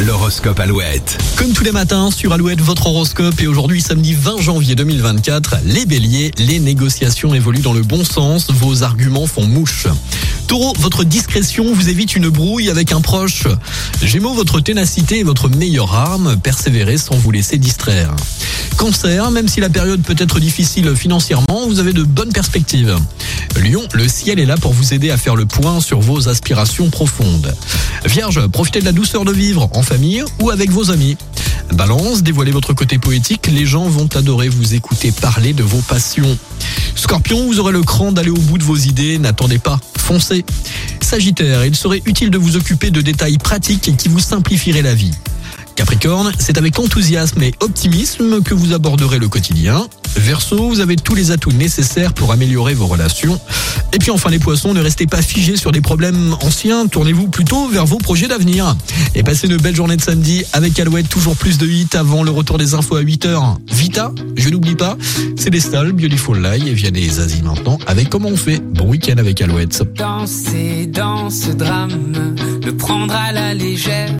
l'horoscope Alouette. Comme tous les matins sur Alouette, votre horoscope et aujourd'hui samedi 20 janvier 2024, les béliers, les négociations évoluent dans le bon sens, vos arguments font mouche. Taureau, votre discrétion vous évite une brouille avec un proche. Gémeaux, votre ténacité est votre meilleure arme, persévérez sans vous laisser distraire. Cancer, même si la période peut être difficile financièrement, vous avez de bonnes perspectives. Lion, le ciel est là pour vous aider à faire le point sur vos aspirations profondes. Vierge, profitez de la douceur de vivre en famille ou avec vos amis. Balance, dévoilez votre côté poétique, les gens vont adorer vous écouter parler de vos passions. Scorpion, vous aurez le cran d'aller au bout de vos idées, n'attendez pas, foncez. Sagittaire, il serait utile de vous occuper de détails pratiques qui vous simplifieraient la vie. Capricorne, c'est avec enthousiasme et optimisme que vous aborderez le quotidien. Verseau, vous avez tous les atouts nécessaires pour améliorer vos relations. Et puis enfin les poissons, ne restez pas figés sur des problèmes anciens, tournez-vous plutôt vers vos projets d'avenir. Et passez une belle journée de samedi avec Alouette, toujours plus de hits avant le retour des infos à 8h. Vita, je n'oublie pas, c'est des stalls, Beautiful Lie et Vianney et maintenant avec Comment on fait. Bon week-end avec Alouette. Danser dans ce drame, le prendre à la légère.